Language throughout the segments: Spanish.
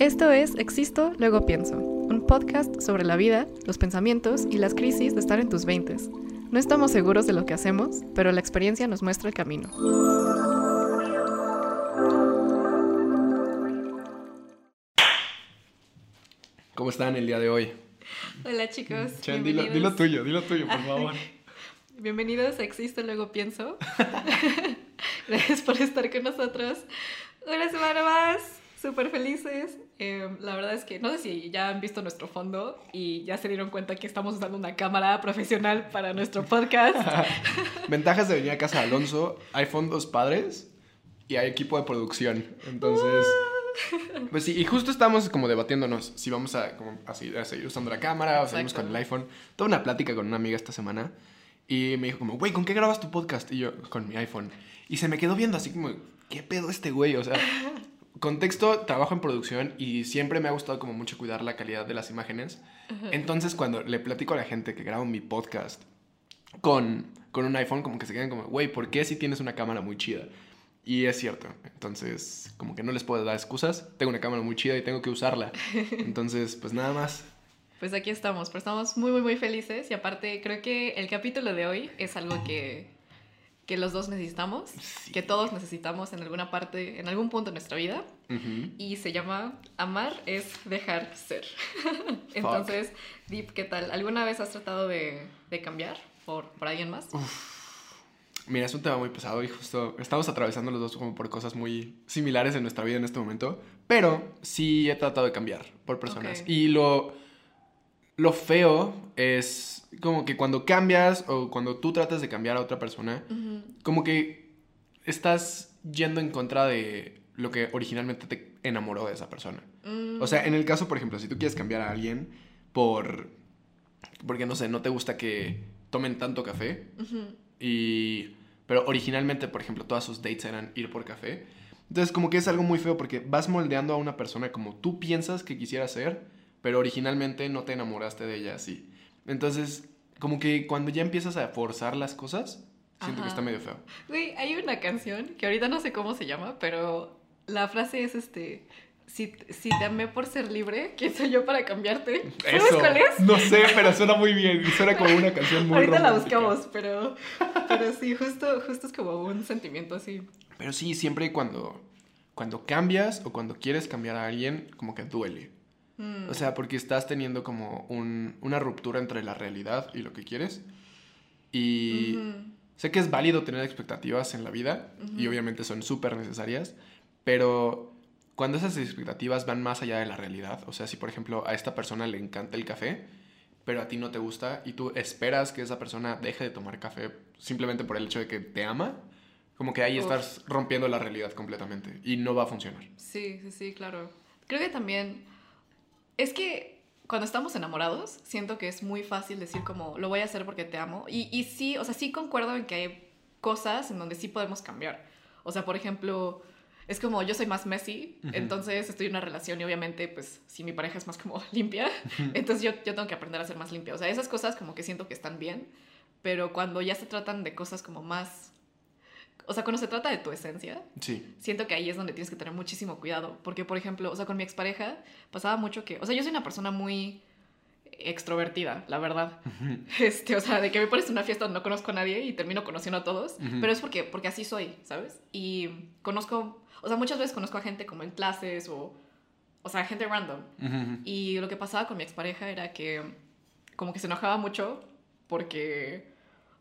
Esto es Existo, luego pienso, un podcast sobre la vida, los pensamientos y las crisis de estar en tus veintes. No estamos seguros de lo que hacemos, pero la experiencia nos muestra el camino. ¿Cómo están el día de hoy? Hola chicos. Chen, dilo, dilo tuyo, dilo tuyo, por favor. Bienvenidos a Existo, luego pienso. Gracias por estar con nosotros. Una semana más. Súper felices. Eh, la verdad es que no sé si ya han visto nuestro fondo y ya se dieron cuenta que estamos usando una cámara profesional para nuestro podcast. Ventajas de venir a casa de Alonso. Hay fondos padres y hay equipo de producción. Entonces... Pues sí, y justo estamos como debatiéndonos si vamos a, como, a, seguir, usando la cámara o seguimos con el iPhone. Toda una plática con una amiga esta semana y me dijo como, güey, ¿con qué grabas tu podcast? Y yo, con mi iPhone. Y se me quedó viendo así como, ¿qué pedo este güey? O sea, contexto, trabajo en producción y siempre me ha gustado como mucho cuidar la calidad de las imágenes. Entonces, cuando le platico a la gente que grabo mi podcast con, con un iPhone, como que se quedan como, güey, ¿por qué si tienes una cámara muy chida? Y es cierto. Entonces, como que no les puedo dar excusas. Tengo una cámara muy chida y tengo que usarla. Entonces, pues nada más. Pues aquí estamos, pero estamos muy, muy, muy felices. Y aparte, creo que el capítulo de hoy es algo que, que los dos necesitamos, que todos necesitamos en alguna parte, en algún punto de nuestra vida. Y se llama Amar es dejar ser. Entonces, Deep, ¿qué tal? ¿Alguna vez has tratado de, de cambiar por, por alguien más? Mira, es un tema muy pesado y justo estamos atravesando los dos como por cosas muy similares en nuestra vida en este momento, pero sí he tratado de cambiar por personas. Y lo, lo feo es como que cuando cambias o cuando tú tratas de cambiar a otra persona, como que estás yendo en contra de lo que originalmente te enamoró de esa persona. O sea, en el caso, por ejemplo, si tú quieres cambiar a alguien por... Porque, no sé, no te gusta que tomen tanto café y pero originalmente, por ejemplo, todas sus dates eran ir por café. Entonces, como que es algo muy feo porque vas moldeando a una persona como tú piensas que quisiera ser, pero originalmente no te enamoraste de ella así. Entonces, como que cuando ya empiezas a forzar las cosas, siento que está medio feo. Güey, hay una canción que ahorita no sé cómo se llama, pero la frase es este si, si, te amé por ser libre, ¿quién soy yo para cambiarte? ¿Sabes cuál es? No sé, pero suena muy bien. Suena como una canción muy Ahorita la buscamos, pero, pero sí, justo, justo es como un sentimiento así. Pero sí, siempre cuando, cuando cambias o cuando quieres cambiar a alguien, como que duele. Mm. O sea, porque estás teniendo como un, una ruptura entre la realidad y lo que quieres. Y sé que es válido tener expectativas en la vida y obviamente son súper necesarias, pero cuando esas expectativas van más allá de la realidad, o sea, si por ejemplo a esta persona le encanta el café, pero a ti no te gusta y tú esperas que esa persona deje de tomar café simplemente por el hecho de que te ama, como que ahí estás rompiendo la realidad completamente y no va a funcionar. Sí, sí, sí, claro. Creo que también es que cuando estamos enamorados, siento que es muy fácil decir como, lo voy a hacer porque te amo. Y, y sí, o sea, sí concuerdo en que hay cosas en donde sí podemos cambiar. O sea, por ejemplo, es como yo soy más messy, entonces estoy en una relación y obviamente, pues, si mi pareja es más como limpia, entonces yo, yo tengo que aprender a ser más limpia. O sea, esas cosas como que siento que están bien, pero cuando ya se tratan de cosas como más... O sea, cuando se trata de tu esencia, sí. siento que ahí es donde tienes que tener muchísimo cuidado. Porque, por ejemplo, o sea, con mi expareja pasaba mucho que... O sea, yo soy una persona muy extrovertida, la verdad. este, o sea, de que me pones en una fiesta donde no conozco a nadie y termino conociendo a todos, pero es porque, porque así soy, ¿sabes? Y conozco o sea, muchas veces conozco a gente como en clases o, o sea, gente random. Y lo que pasaba con mi expareja era que como que se enojaba mucho porque,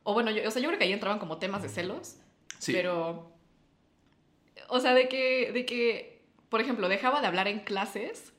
o bueno, yo, o sea, yo creo que ahí entraban como temas de celos, sí. pero, o sea, de que, de que, por ejemplo, dejaba de hablar en clases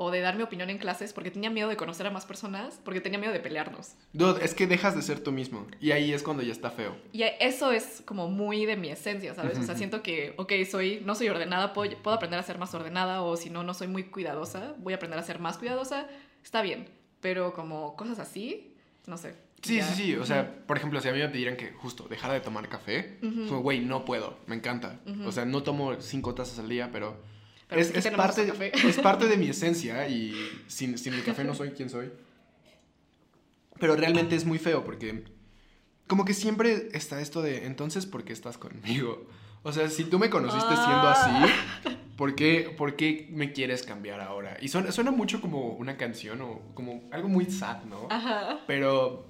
o de dar mi opinión en clases porque tenía miedo de conocer a más personas, porque tenía miedo de pelearnos. Dude, es que dejas de ser tú mismo y ahí es cuando ya está feo. Y eso es como muy de mi esencia, ¿sabes? O sea, siento que, ok, soy, no soy ordenada, puedo, puedo aprender a ser más ordenada o si no, no soy muy cuidadosa, voy a aprender a ser más cuidadosa, está bien, pero como cosas así, no sé. Sí, sí, sí. O sea, por ejemplo, si a mí me pidieran que justo dejara de tomar café, güey, no puedo, me encanta. O sea, no tomo cinco tazas al día, pero es, es parte, es parte de mi esencia y sin, sin el café no soy quien soy. Pero realmente es muy feo porque como que siempre está esto de, entonces, ¿por qué estás conmigo? O sea, si tú me conociste siendo así, ¿Por qué, ¿Por qué me quieres cambiar ahora? Y suena, suena mucho como una canción o como algo muy sad, ¿no? Ajá. Pero,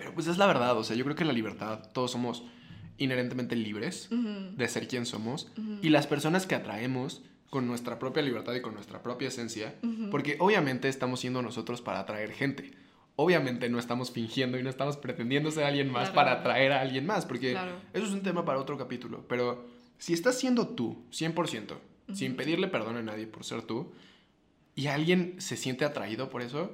pero pues es la verdad, o sea, yo creo que la libertad, todos somos inherentemente libres de ser quien somos y las personas que atraemos con nuestra propia libertad y con nuestra propia esencia, porque obviamente estamos siendo nosotros para atraer gente. Obviamente no estamos fingiendo y no estamos pretendiendo ser alguien más Claro. para atraer a alguien más, porque Claro. eso es un tema para otro capítulo. Pero si estás siendo tú, 100%, sin pedirle perdón a nadie por ser tú, y alguien se siente atraído por eso.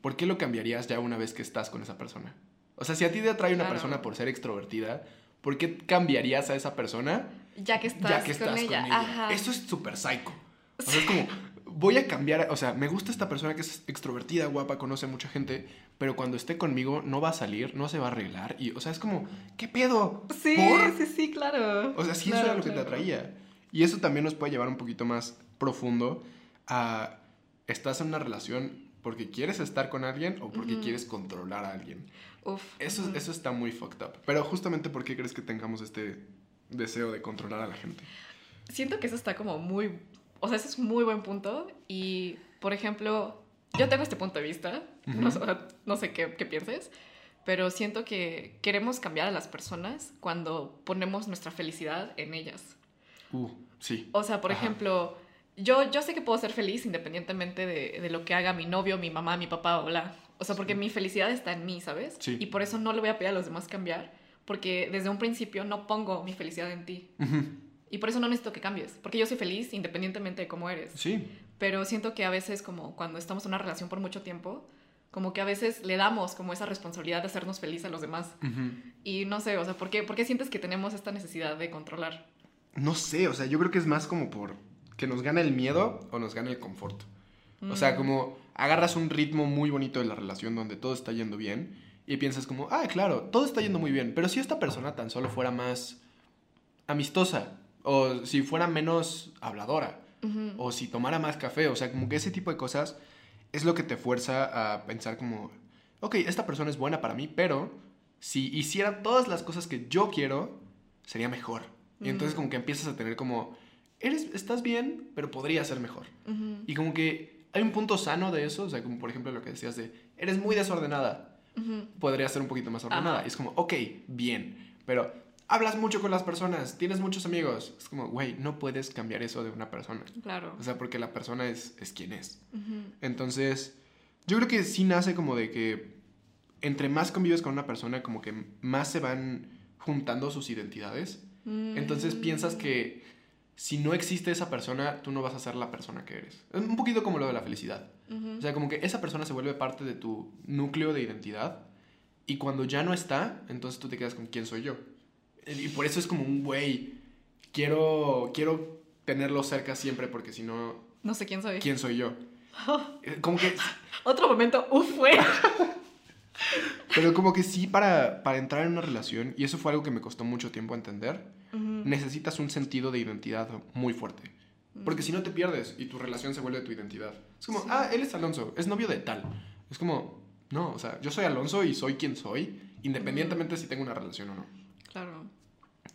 ¿Por qué lo cambiarías ya una vez que estás con esa persona? O sea, si a ti te atrae una Claro. persona por ser extrovertida, ¿por qué cambiarías a esa persona Ya que estás, ya que estás con, ella. Ajá. Eso es súper psycho. O sea, es como, voy a cambiar, o sea, me gusta esta persona que es extrovertida, guapa, conoce a mucha gente, pero cuando esté conmigo no va a salir, no se va a arreglar. Y, o sea, es como, ¿qué pedo? Sí, ¿Por? sí, sí, claro. O sea, sí, eso Claro, era lo que te claro. atraía. Y eso también nos puede llevar un poquito más profundo a, ¿estás en una relación porque quieres estar con alguien o porque Ujú. quieres controlar a alguien? Uf. Eso, ujú. eso está muy fucked up. Pero justamente, ¿por qué crees que tengamos este deseo de controlar a la gente? Siento que eso está como muy... O sea, ese es muy buen punto. Y, por ejemplo, yo tengo este punto de vista. Ujú. no, sé- no sé qué, qué pienses. Pero siento que queremos cambiar a las personas cuando ponemos nuestra felicidad en ellas. Uh, sí. O sea, por Ajá. ejemplo, yo, yo sé que puedo ser feliz independientemente de, de lo que haga mi novio, mi mamá, mi papá o la... O sea, porque Sí. mi felicidad está en mí, ¿sabes? Sí. Y por eso no le voy a pedir a los demás cambiar, porque desde un principio no pongo mi felicidad en ti. Ujú. Y por eso no necesito que cambies, porque yo soy feliz independientemente de cómo eres. Sí. Pero siento que a veces, como cuando estamos en una relación por mucho tiempo, como que a veces le damos como esa responsabilidad de hacernos feliz a los demás. Ujú. Y no sé, o sea, ¿por qué, ¿por qué sientes que tenemos esta necesidad de controlar? No sé, o sea, yo creo que es más como por que nos gana el miedo o nos gana el confort. O sea, Mm. como agarras un ritmo muy bonito de la relación donde todo está yendo bien y piensas como, ah, claro, todo está yendo muy bien, pero si esta persona tan solo fuera más amistosa o si fuera menos habladora o si tomara más café, o sea, como que ese tipo de cosas es lo que te fuerza a pensar como, ok, esta persona es buena para mí, pero si hiciera todas las cosas que yo quiero, sería mejor. Y entonces como que empiezas a tener como, eres, estás bien, pero podría ser mejor. Ujú. Y como que hay un punto sano de eso, o sea, como por ejemplo lo que decías de, eres muy desordenada, Ujú. podría ser un poquito más ordenada. Ajá. Y es como, ok, bien, pero hablas mucho con las personas, tienes muchos amigos. Es como, güey, no puedes cambiar eso de una persona. Claro. O sea, porque la persona es, es quien es. Ujú. Entonces, yo creo que sí nace como de que entre más convives con una persona, como que más se van juntando sus identidades. Entonces Mm. piensas que si no existe esa persona, tú no vas a ser la persona que eres. Es un poquito como lo de la felicidad. Ujú. O sea, como que esa persona se vuelve parte de tu núcleo de identidad y cuando ya no está, entonces tú te quedas con quién soy yo. Y por eso es como un güey, quiero, quiero tenerlo cerca siempre porque si no, No sé quién soy. ¿quién soy yo? Eh, Como que, Otro momento, uf, fue. pero como que sí para, para entrar en una relación, y eso fue algo que me costó mucho tiempo entender, necesitas un sentido de identidad muy fuerte. Porque si no te pierdes y tu relación se vuelve tu identidad. Es como, Sí. ah, él es Alonso, es novio de tal. Es como, no, o sea, yo soy Alonso y soy quien soy, independientemente si tengo una relación o no. Claro.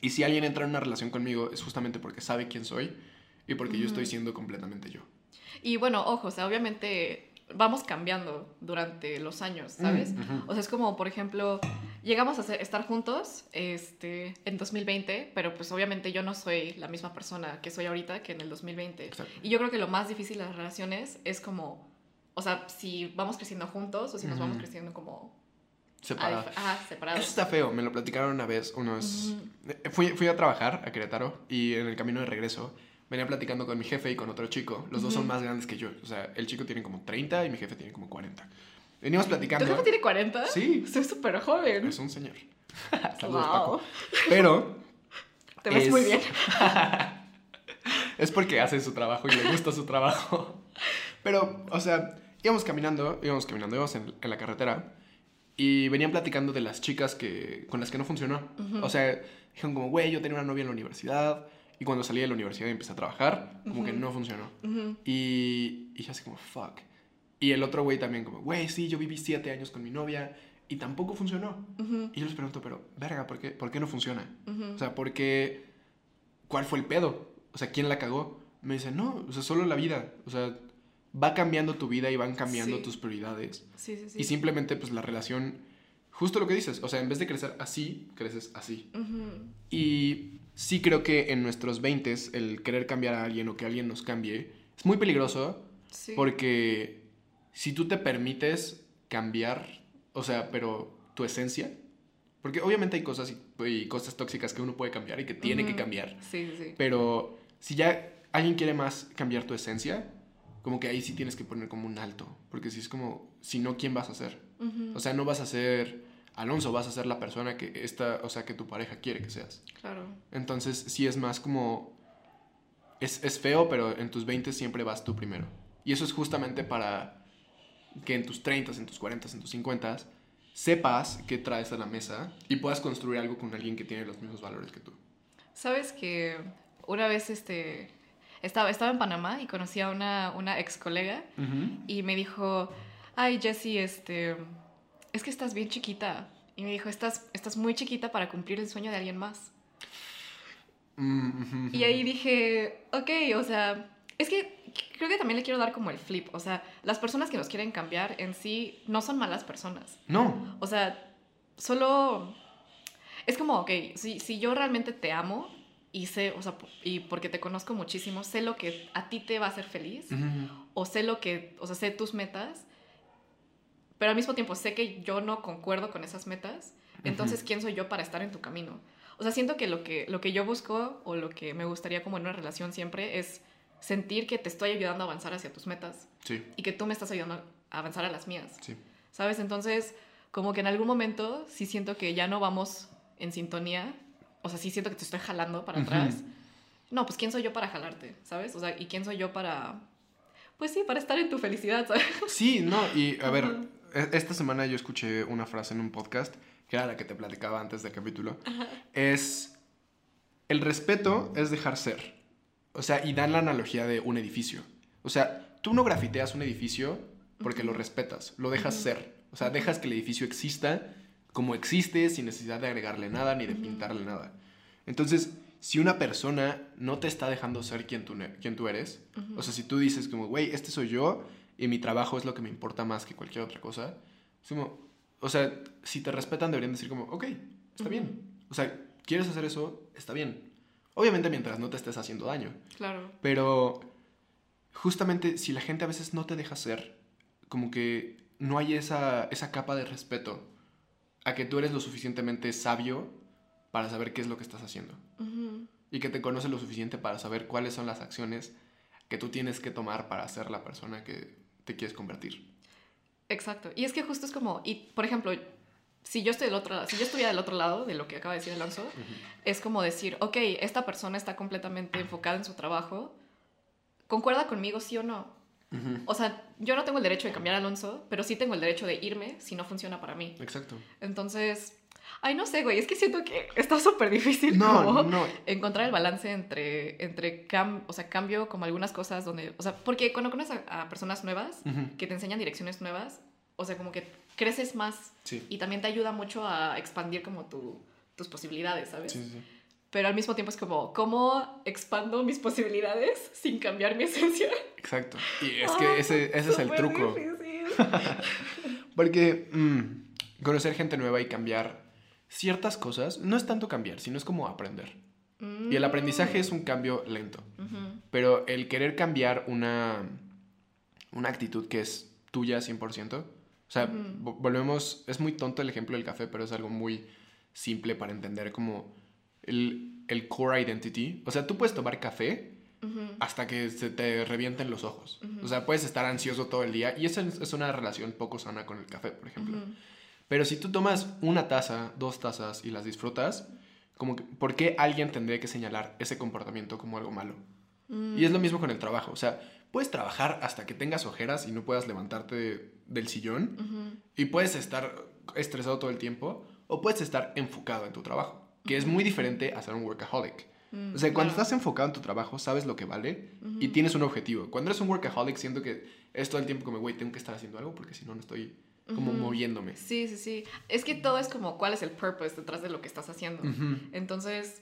Y si alguien entra en una relación conmigo es justamente porque sabe quién soy y porque yo estoy siendo completamente yo. Y bueno, ojo, o sea, obviamente vamos cambiando durante los años, ¿sabes? Mm, ujú. O sea, es como, por ejemplo, llegamos a ser- estar juntos este, en 2020, pero pues obviamente yo no soy la misma persona que soy ahorita que en el 2020. Exacto. Y yo creo que lo más difícil de las relaciones es como, o sea, si vamos creciendo juntos o si nos vamos creciendo como... Separado. ah, Ajá, Eso separados. está feo, me lo platicaron una vez unos... Fui, fui a trabajar a Querétaro y en el camino de regreso venía platicando con mi jefe y con otro chico. Los dos son más grandes que yo. O sea, el chico tiene como 30 y mi jefe tiene como 40. Veníamos ¿Tu platicando. jefe tiene 40? Sí. Soy súper joven. Es un señor. Saludos, Paco. wow. Pero Te ves Es- muy bien. es porque hace su trabajo y le gusta su trabajo. Pero, o sea, íbamos caminando, íbamos caminando, íbamos en, en la carretera y venían platicando de las chicas que, con las que no funcionó. Ujú. O sea, dijeron como, güey, yo tenía una novia en la universidad y cuando salí de la universidad y empecé a trabajar, como que Ujú. no funcionó. Ujú. Y, y yo así como, fuck. Y el otro güey también como, güey, sí, yo viví siete años con mi novia y tampoco funcionó. Ujú. Y yo les pregunto, pero, verga, ¿por qué, ¿por qué no funciona? O sea, ¿por qué? ¿Cuál fue el pedo? O sea, ¿quién la cagó? Me dice, no, o sea, solo la vida. O sea, va cambiando tu vida y van cambiando Sí. tus prioridades. Sí, sí, sí. Y simplemente, pues la relación, justo lo que dices, o sea, en vez de crecer así, creces así. Y sí creo que en nuestros 20 el querer cambiar a alguien o que alguien nos cambie es muy peligroso Sí. porque si tú te permites cambiar, o sea, pero tu esencia, porque obviamente hay cosas y, y cosas tóxicas que uno puede cambiar y que tiene que cambiar, Sí, sí, pero si ya alguien quiere más cambiar tu esencia, como que ahí sí tienes que poner como un alto, porque si es como, si no, ¿quién vas a ser? O sea, no vas a ser Alonso, vas a ser la persona que esta, o sea, que tu pareja quiere que seas. Claro. Entonces, sí es más como. Es, es feo, pero en tus 20 siempre vas tú primero. Y eso es justamente para que en tus 30, en tus 40, en tus 50 sepas qué traes a la mesa y puedas construir algo con alguien que tiene los mismos valores que tú. Sabes que una vez este estaba, estaba en Panamá y conocí a una, una ex colega y me dijo, ay Jessie, este, es que estás bien chiquita. Y me dijo, estás, estás muy chiquita para cumplir el sueño de alguien más. Mm, Y ahí dije, ok, o sea, es que creo que también le quiero dar como el flip. O sea, las personas que nos quieren cambiar en sí no son malas personas. No. O sea, solo... Es como, ok, si, si yo realmente te amo y sé, o sea, y porque te conozco muchísimo, sé lo que a ti te va a hacer feliz, Ujú. o sé lo que, o sea, sé tus metas, pero al mismo tiempo sé que yo no concuerdo con esas metas, entonces. ¿quién soy yo para estar en tu camino? O sea, siento que lo que, lo que yo busco o lo que me gustaría como en una relación siempre es sentir que te estoy ayudando a avanzar hacia tus metas Sí, y que tú me estás ayudando a avanzar a las mías. sí. ¿Sabes? Entonces, como que en algún momento sí siento que ya no vamos en sintonía. O sea, sí siento que te estoy jalando para atrás. No, pues ¿quién soy yo para jalarte? ¿Sabes? O sea, ¿y quién soy yo para... Pues sí, para estar en tu felicidad, ¿sabes? Sí, no, y a ver, esta semana yo escuché una frase en un podcast, que era la que te platicaba antes del capítulo, es, el respeto es dejar ser. O sea, y dan la analogía de un edificio. O sea, tú no grafiteas un edificio porque lo respetas, lo dejas ser. O sea, dejas que el edificio exista como existe sin necesidad de agregarle nada ni de pintarle nada. Entonces, si una persona no te está dejando ser quien tú, quien tú eres, o sea, si tú dices como, güey, este soy yo y mi trabajo es lo que me importa más que cualquier otra cosa, es como, o sea, si te respetan deberían decir como, ok, está Ujú. bien. O sea, ¿quieres hacer eso? Está bien. Obviamente mientras no te estés haciendo daño. Claro. Pero justamente si la gente a veces no te deja ser, como que no hay esa, esa capa de respeto a que tú eres lo suficientemente sabio para saber qué es lo que estás haciendo Ujú. y que te conoce lo suficiente para saber cuáles son las acciones que tú tienes que tomar para ser la persona que te quieres convertir. Exacto. Y es que justo es como... Y, por ejemplo, si yo, estoy del otro, si yo estuviera del otro lado de lo que acaba de decir Alonso, es como decir, ok, esta persona está completamente enfocada en su trabajo, ¿concuerda conmigo sí o no? O sea, yo no tengo el derecho de cambiar a Alonso, pero sí tengo el derecho de irme si no funciona para mí. Exacto. Entonces, ay, no sé, güey, es que siento que está súper difícil No, como no. encontrar el balance entre, entre cam- o sea, cambio como algunas cosas donde, o sea, porque cuando conoces a, a personas nuevas que te enseñan direcciones nuevas, o sea, como que creces más Sí. y también te ayuda mucho a expandir como tu, tus posibilidades, ¿sabes? Sí, sí. Pero al mismo tiempo es como, ¿cómo expando mis posibilidades sin cambiar mi esencia? Exacto. Y es que Ah, ese, ese es el truco. difícil. Porque mm, conocer gente nueva y cambiar ciertas cosas no es tanto cambiar, sino es como aprender. Y el aprendizaje es un cambio lento. Pero el querer cambiar una, una actitud que es tuya 100%, o sea, vo- volvemos, es muy tonto el ejemplo del café, pero es algo muy simple para entender como el, el core identity. O sea, tú puedes tomar café hasta que se te revienten los ojos. O sea, puedes estar ansioso todo el día y esa es es una relación poco sana con el café, por ejemplo. Pero si tú tomas una taza, dos tazas y las disfrutas, como que, ¿por qué alguien tendría que señalar ese comportamiento como algo malo? Mm. Y es lo mismo con el trabajo. O sea, puedes trabajar hasta que tengas ojeras y no puedas levantarte de- del sillón. Y puedes estar estresado todo el tiempo. O puedes estar enfocado en tu trabajo. Que es muy diferente a ser un workaholic. Mm, O sea, cuando claro. estás enfocado en tu trabajo, sabes lo que vale y tienes un objetivo. Cuando eres un workaholic, siento que es todo el tiempo como, güey, tengo que estar haciendo algo porque si no, no estoy como moviéndome. Sí, sí, sí. Es que todo es como cuál es el purpose detrás de lo que estás haciendo. Entonces,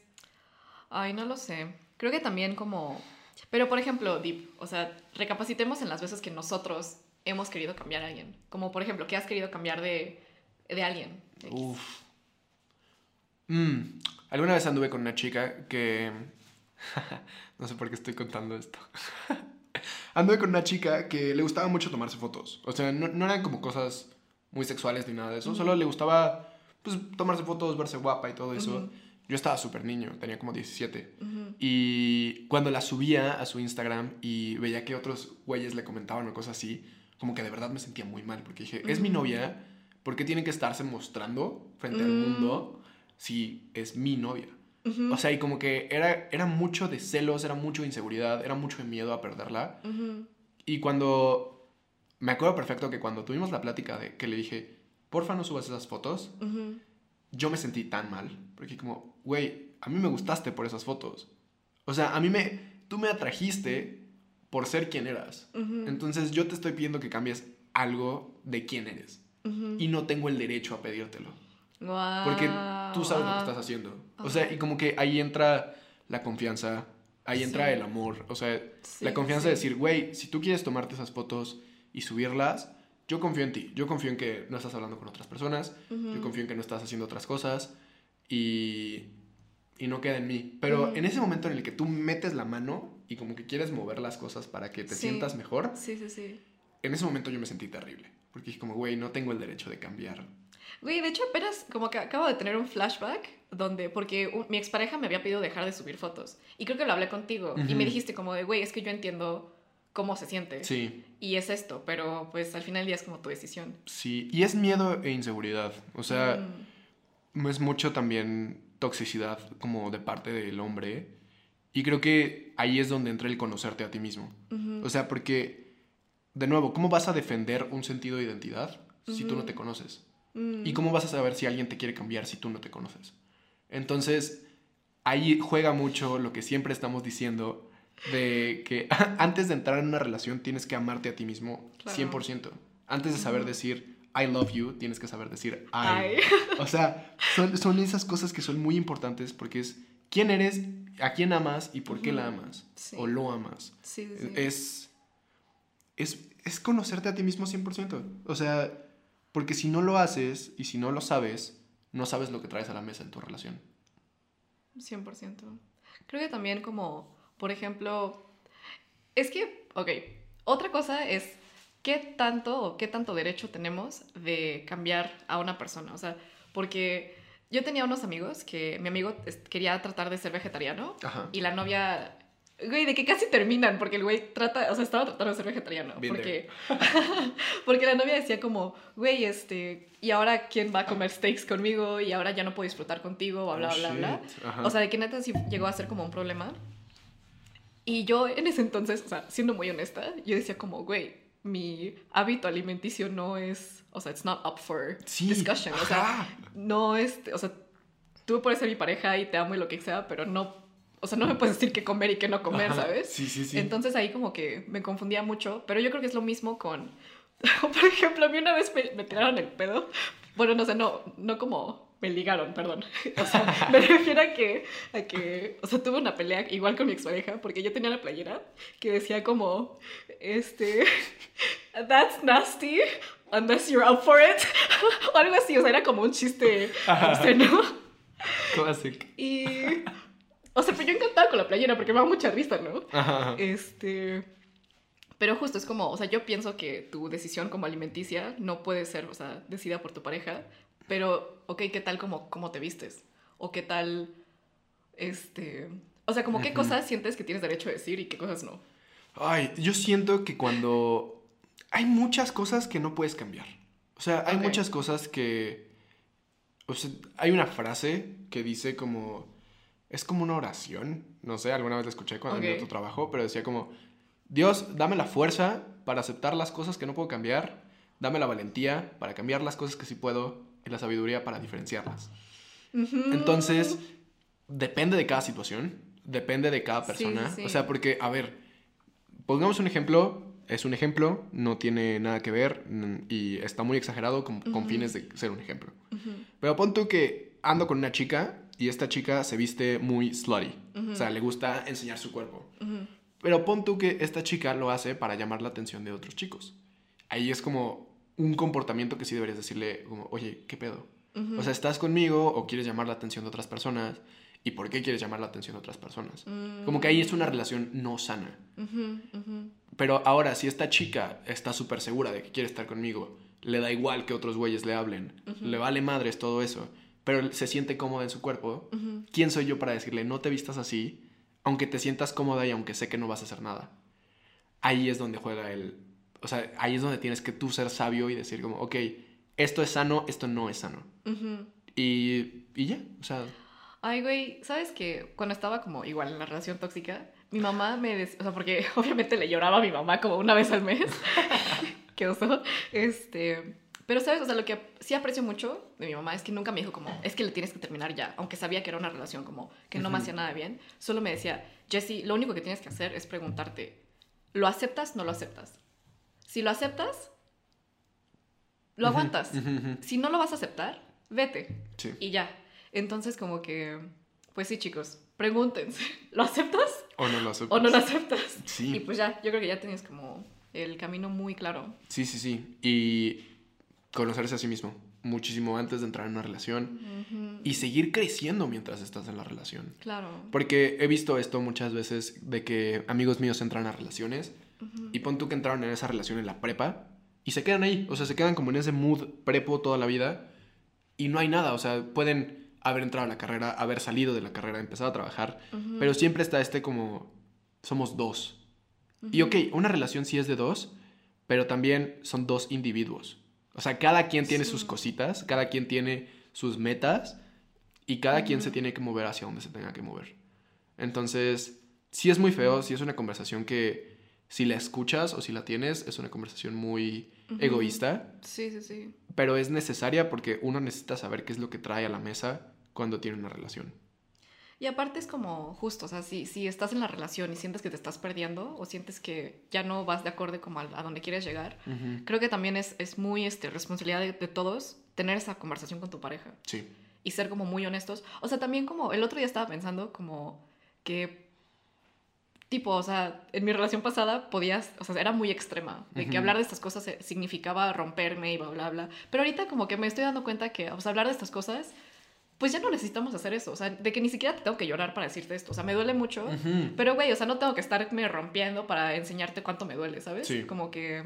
ay, no lo sé. Creo que también como Pero, por ejemplo, Deep, o sea, recapacitemos en las veces que nosotros hemos querido cambiar a alguien. Como, por ejemplo, ¿qué has querido cambiar de, de alguien? Uf. Mm, alguna vez anduve con una chica que... no sé por qué estoy contando esto. anduve con una chica que le gustaba mucho tomarse fotos. O sea, no, no eran como cosas muy sexuales ni nada de eso. Solo le gustaba pues, tomarse fotos, verse guapa y todo eso. Yo estaba súper niño, tenía como 17. Y cuando la subía a su Instagram y veía que otros güeyes le comentaban o cosas así, como que de verdad me sentía muy mal. Porque dije, es mi novia, ¿por qué tiene que estarse mostrando frente al mundo si es mi novia? O sea, y como que era, era mucho de celos, era mucho de inseguridad, era mucho de miedo a perderla. Y cuando... Me acuerdo perfecto que cuando tuvimos la plática de que le dije, porfa no subas esas fotos, yo me sentí tan mal. Porque como, güey, a mí me gustaste por esas fotos. O sea, a mí me... Tú me atrajiste por ser quien eras. Entonces yo te estoy pidiendo que cambies algo de quién eres. Y no tengo el derecho a pedírtelo. Porque tú sabes lo que estás haciendo. O sea, y como que ahí entra la confianza, ahí entra el amor. O sea, la confianza de decir, güey, si tú quieres tomarte esas fotos y subirlas, yo confío en ti. Yo confío en que no estás hablando con otras personas. Yo confío en que no estás haciendo otras cosas. Y, y no queda en mí. Pero en ese momento en el que tú metes la mano y como que quieres mover las cosas para que te sientas mejor. Sí, sí, sí. En ese momento yo me sentí terrible. Porque dije como, güey, no tengo el derecho de cambiar. Güey, de hecho apenas como que acabo de tener un flashback donde, porque mi expareja me había pedido dejar de subir fotos. Y creo que lo hablé contigo. Y me dijiste como de, güey, es que yo entiendo cómo se siente. Sí. Y es esto, pero pues al final del día es como tu decisión. Sí, y es miedo e inseguridad. O sea, mm. es mucho también toxicidad como de parte del hombre. Y creo que ahí es donde entra el conocerte a ti mismo. O sea, porque, de nuevo, ¿cómo vas a defender un sentido de identidad si tú no te conoces? ¿Y mm. cómo vas a saber si alguien te quiere cambiar si tú no te conoces? Entonces, ahí juega mucho lo que siempre estamos diciendo de que antes de entrar en una relación tienes que amarte a ti mismo 100%. Antes de saber decir I love you, tienes que saber decir I. O sea, son, son, esas cosas que son muy importantes porque es quién eres, a quién amas y por qué la amas. O lo amas. Es, es, es conocerte a ti mismo 100%. O sea, porque si no lo haces y si no lo sabes, no sabes lo que traes a la mesa en tu relación. 100%. Creo que también como por ejemplo, es que, ok, otra cosa es qué tanto o qué tanto derecho tenemos de cambiar a una persona. O sea, porque yo tenía unos amigos que mi amigo quería tratar de ser vegetariano y la novia Güey, de que casi terminan, porque el güey trata, o sea, estaba tratando de ser vegetariano. porque, porque la novia decía como, güey, este, y ahora quién va a comer steaks conmigo y ahora ya no puedo disfrutar contigo, bla, bla, oh, bla, bla. O sea, de que neta sí llegó a ser como un problema. Y yo en ese entonces, o sea, siendo muy honesta, yo decía como, güey, mi hábito alimenticio no es, o sea, it's not up for discussion. O sea, no es, o sea, tú puedes ser mi pareja y te amo y lo que sea, pero no, o sea, no me puedes decir qué comer y qué no comer, ¿sabes? Sí, sí, sí. Entonces ahí como que me confundía mucho, pero yo creo que es lo mismo con, por ejemplo, a mí una vez me, me tiraron el pedo. Bueno, no sé, no, no como me ligaron, perdón. O sea, me refiero a que, a que, o sea, tuve una pelea igual con mi expareja, porque yo tenía la playera que decía como, este, that's nasty, unless you're up for it, o algo así, o sea, era como un chiste, ¿no? Classic. Y, o sea, pues yo encantada con la playera, porque me da mucha risa, ¿no? Este... Pero justo es como, o sea, yo pienso que tu decisión como alimenticia no puede ser, o sea, decidida por tu pareja, pero, ok, ¿qué tal como cómo te vistes? O qué tal, este... O sea, como qué cosas sientes que tienes derecho a decir y qué cosas no. Ay, yo siento que cuando... Hay muchas cosas que no puedes cambiar. O sea, hay muchas cosas que... O sea, hay una frase que dice como... Es como una oración. No sé, alguna vez la escuché cuando okay. tu trabajo, pero decía como... Dios, dame la fuerza para aceptar las cosas que no puedo cambiar. Dame la valentía para cambiar las cosas que sí puedo y la sabiduría para diferenciarlas. Entonces, depende de cada situación, depende de cada persona. O sea, porque, a ver, pongamos un ejemplo, es un ejemplo, no tiene nada que ver y está muy exagerado con, fines de ser un ejemplo. Pero pon tú que ando con una chica y esta chica se viste muy slutty. O sea, le gusta enseñar su cuerpo. Pero pon tú que esta chica lo hace para llamar la atención de otros chicos. Ahí es como un comportamiento que sí deberías decirle, como, oye, ¿qué pedo? O sea, ¿estás conmigo o quieres llamar la atención de otras personas? ¿Y por qué quieres llamar la atención de otras personas? Como que ahí es una relación no sana. Pero ahora, si esta chica está súper segura de que quiere estar conmigo, le da igual que otros güeyes le hablen, le vale madres todo eso, pero se siente cómoda en su cuerpo, ¿quién soy yo para decirle no te vistas así, aunque te sientas cómoda y aunque sé que no vas a hacer nada? Ahí es donde juega el... O sea, ahí es donde tienes que tú ser sabio y decir como, ok, esto es sano, esto no es sano. y, y ya, o sea... Ay, güey, ¿sabes que Cuando estaba como igual en la relación tóxica, mi mamá me decía, o sea, porque obviamente le lloraba a mi mamá como una vez al mes. Qué oso. Este, pero, ¿sabes? O sea, lo que sí aprecio mucho de mi mamá es que nunca me dijo como, es que le tienes que terminar ya, aunque sabía que era una relación como que no me hacía nada bien. Solo me decía, Jesse, lo único que tienes que hacer es preguntarte, ¿lo aceptas? ¿No lo aceptas? Si lo aceptas, lo aguantas. Si no lo vas a aceptar, vete. Y ya. Entonces, como que, pues sí, chicos, pregúntense, ¿lo aceptas? O no lo aceptas. O no lo aceptas. Sí. Y pues ya, yo creo que ya tienes como el camino muy claro. Sí, sí, sí. Y conocerse a sí mismo muchísimo antes de entrar en una relación y seguir creciendo mientras estás en la relación. Claro. Porque he visto esto muchas veces de que amigos míos entran a relaciones y pon tú que entraron en esa relación en la prepa y se quedan ahí, o sea, se quedan como en ese mood prepo toda la vida y no hay nada, o sea, pueden haber entrado a la carrera, haber salido de la carrera, empezado a trabajar, pero siempre está este como, somos dos. Y ok, una relación sí es de dos, pero también son dos individuos. O sea, cada quien tiene sus cositas, cada quien tiene sus metas y cada quien se tiene que mover hacia donde se tenga que mover. Entonces, sí es muy feo, sí es una conversación que si la escuchas o si la tienes, es una conversación muy egoísta. Sí, sí, sí. Pero es necesaria porque uno necesita saber qué es lo que trae a la mesa cuando tiene una relación. Y aparte es como justo, o sea, si, si estás en la relación y sientes que te estás perdiendo o sientes que ya no vas de acorde como a, donde quieres llegar, creo que también es, es muy este, responsabilidad de, todos tener esa conversación con tu pareja. Sí. Y ser como muy honestos. O sea, también como el otro día estaba pensando como que tipo, o sea, en mi relación pasada podías, o sea, era muy extrema, de que hablar de estas cosas eh, significaba romperme y bla, bla, bla. Pero ahorita como que me estoy dando cuenta que, o sea, hablar de estas cosas pues ya no necesitamos hacer eso. O sea, de que ni siquiera te tengo que llorar para decirte esto. O sea, me duele mucho. Pero, güey, o sea, no tengo que estarme rompiendo para enseñarte cuánto me duele, ¿sabes? Sí. Como que,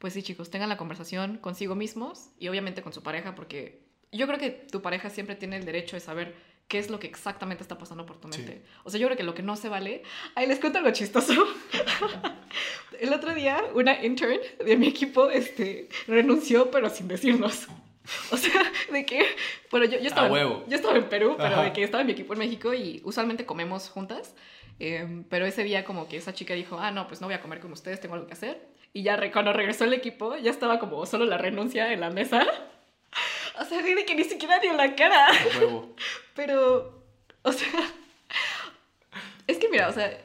pues sí, chicos, tengan la conversación consigo mismos y obviamente con su pareja, porque yo creo que tu pareja siempre tiene el derecho de saber qué es lo que exactamente está pasando por tu mente. O sea, yo creo que lo que no se vale... Ay, les cuento algo chistoso. el otro día, una intern de mi equipo este, renunció, pero sin decirnos. O sea, de que, bueno, yo, yo, estaba, yo estaba en Perú, pero de que estaba en mi equipo en México y usualmente comemos juntas. Em, pero ese día como que esa chica dijo, ah, no, pues no voy a comer con ustedes, tengo algo que hacer. Y ya cuando regresó el equipo, ya estaba como solo la renuncia en la mesa. o sea, de que ni siquiera dio la cara. Pero, o sea, es que mira, o sea,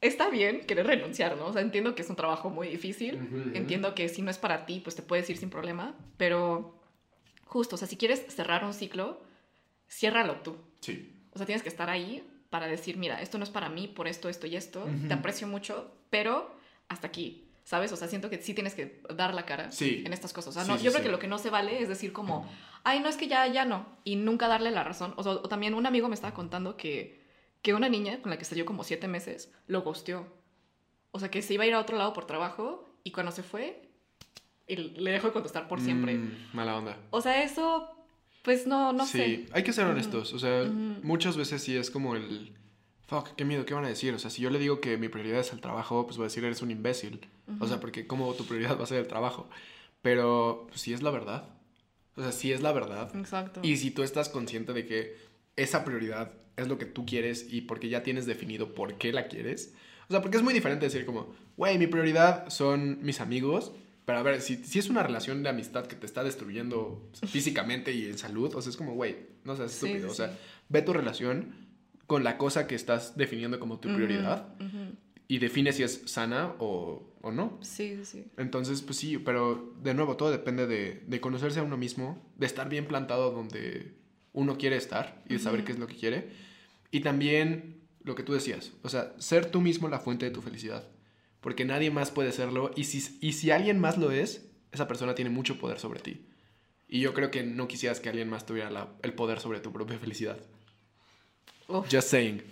está bien querer renunciar, ¿no? O sea, entiendo que es un trabajo muy difícil, entiendo que si no es para ti, pues te puedes ir sin problema, pero justo, o sea, si quieres cerrar un ciclo, ciérralo tú. Sí. O sea, tienes que estar ahí para decir, mira, esto no es para mí por esto, esto y esto, te aprecio mucho, pero hasta aquí. ¿Sabes? O sea, siento que sí tienes que dar la cara en estas cosas. O sea, no, yo creo que lo que no se vale es decir como, ay, no es que ya, ya no. Y nunca darle la razón. O, sea, o también un amigo me estaba contando que, que una niña con la que salió como siete meses lo gosteó. O sea, que se iba a ir a otro lado por trabajo y cuando se fue, le dejo de contestar por siempre. Mm, mala onda. O sea, eso, pues no, no sé. Sí, hay que ser honestos. O sea, muchas veces sí es como el. Fuck, qué miedo, ¿qué van a decir? O sea, si yo le digo que mi prioridad es el trabajo, pues voy a decir eres un imbécil. O sea, porque como tu prioridad va a ser el trabajo. Pero pues, sí es la verdad. O sea, sí es la verdad. Exacto. Y si tú estás consciente de que esa prioridad es lo que tú quieres y porque ya tienes definido por qué la quieres. O sea, porque es muy diferente decir como, güey, mi prioridad son mis amigos pero a ver, si, si es una relación de amistad que te está destruyendo físicamente y en salud, o sea, es como, güey, no seas estúpido. o sea, ve tu relación con la cosa que estás definiendo como tu prioridad y define si es sana o, o, no. Sí, sí. Entonces, pues sí, pero de nuevo, todo depende de, de, conocerse a uno mismo, de estar bien plantado donde uno quiere estar y de saber qué es lo que quiere. Y también lo que tú decías. O sea, ser tú mismo la fuente de tu felicidad. Porque nadie más puede serlo. Y si, y si alguien más lo es, esa persona tiene mucho poder sobre ti. Y yo creo que no quisieras que alguien más tuviera el poder sobre tu propia felicidad. Just saying.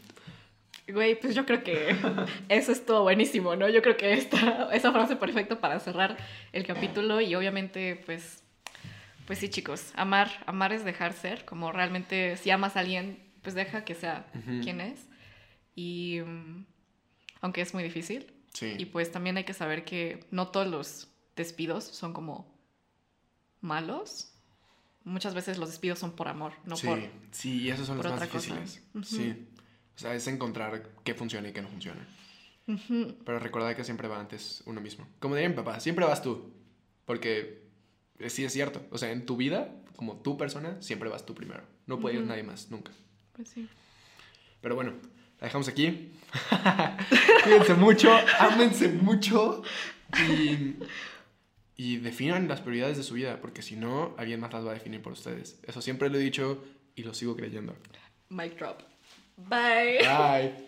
Güey, pues yo creo que eso es todo buenísimo, ¿no? Yo creo que esta, esa frase perfecta para cerrar el capítulo y obviamente, pues, pues sí, chicos, amar, amar es dejar ser, como realmente si amas a alguien, pues deja que sea quien es. Y mm, aunque es muy difícil. Sí. Y pues también hay que saber que no todos los despidos son como malos. Muchas veces los despidos son por amor, no por. Sí, y esos son los más difíciles. Sí. O sea, es encontrar qué funciona y qué no funciona. Pero recordar que siempre va antes uno mismo. Como diría mi papá, siempre vas tú. Porque sí es cierto. O sea, en tu vida, como tu persona, siempre vas tú primero. No puede ir nadie más, nunca. Pues sí. Pero bueno, la dejamos aquí. Cuídense mucho, ámense mucho y, y definan las prioridades de su vida, porque si no, alguien más las va a definir por ustedes. Eso siempre lo he dicho y lo sigo creyendo. Mic drop. Bye. Bye.